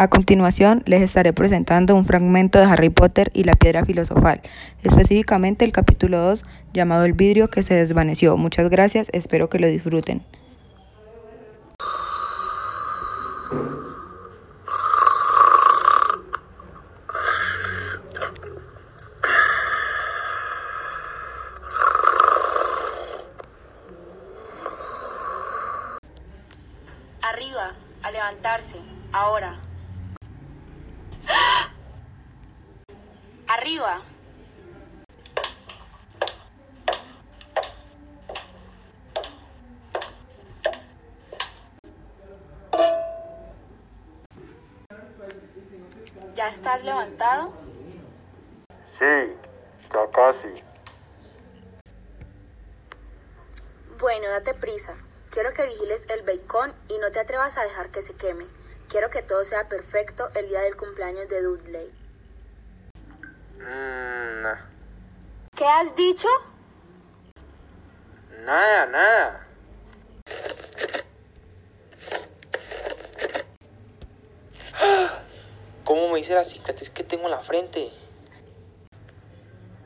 A continuación, les estaré presentando un fragmento de Harry Potter y la piedra filosofal, específicamente el capítulo 2 llamado El vidrio que se desvaneció. Muchas gracias, espero que lo disfruten. Arriba, a levantarse, ahora. Arriba. ¿Ya estás levantado? Sí, ya casi. Bueno, date prisa. Quiero que vigiles el bacon y no te atrevas a dejar que se queme. Quiero que todo sea perfecto el día del cumpleaños de Dudley. Mm, nah. ¿Qué has dicho? Nada, nada. ¿Cómo me hice la cicatriz que tengo en la frente?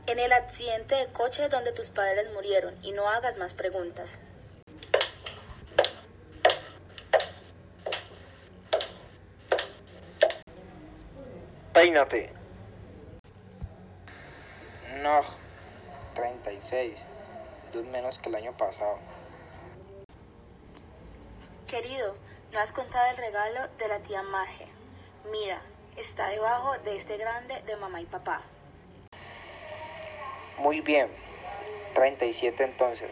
En el accidente de coche donde tus padres murieron y no hagas más preguntas. Peínate. No, 36. Dos menos que el año pasado. Querido, no has contado el regalo de la tía Marge. Mira, está debajo de este grande de mamá y papá. Muy bien. 37 entonces.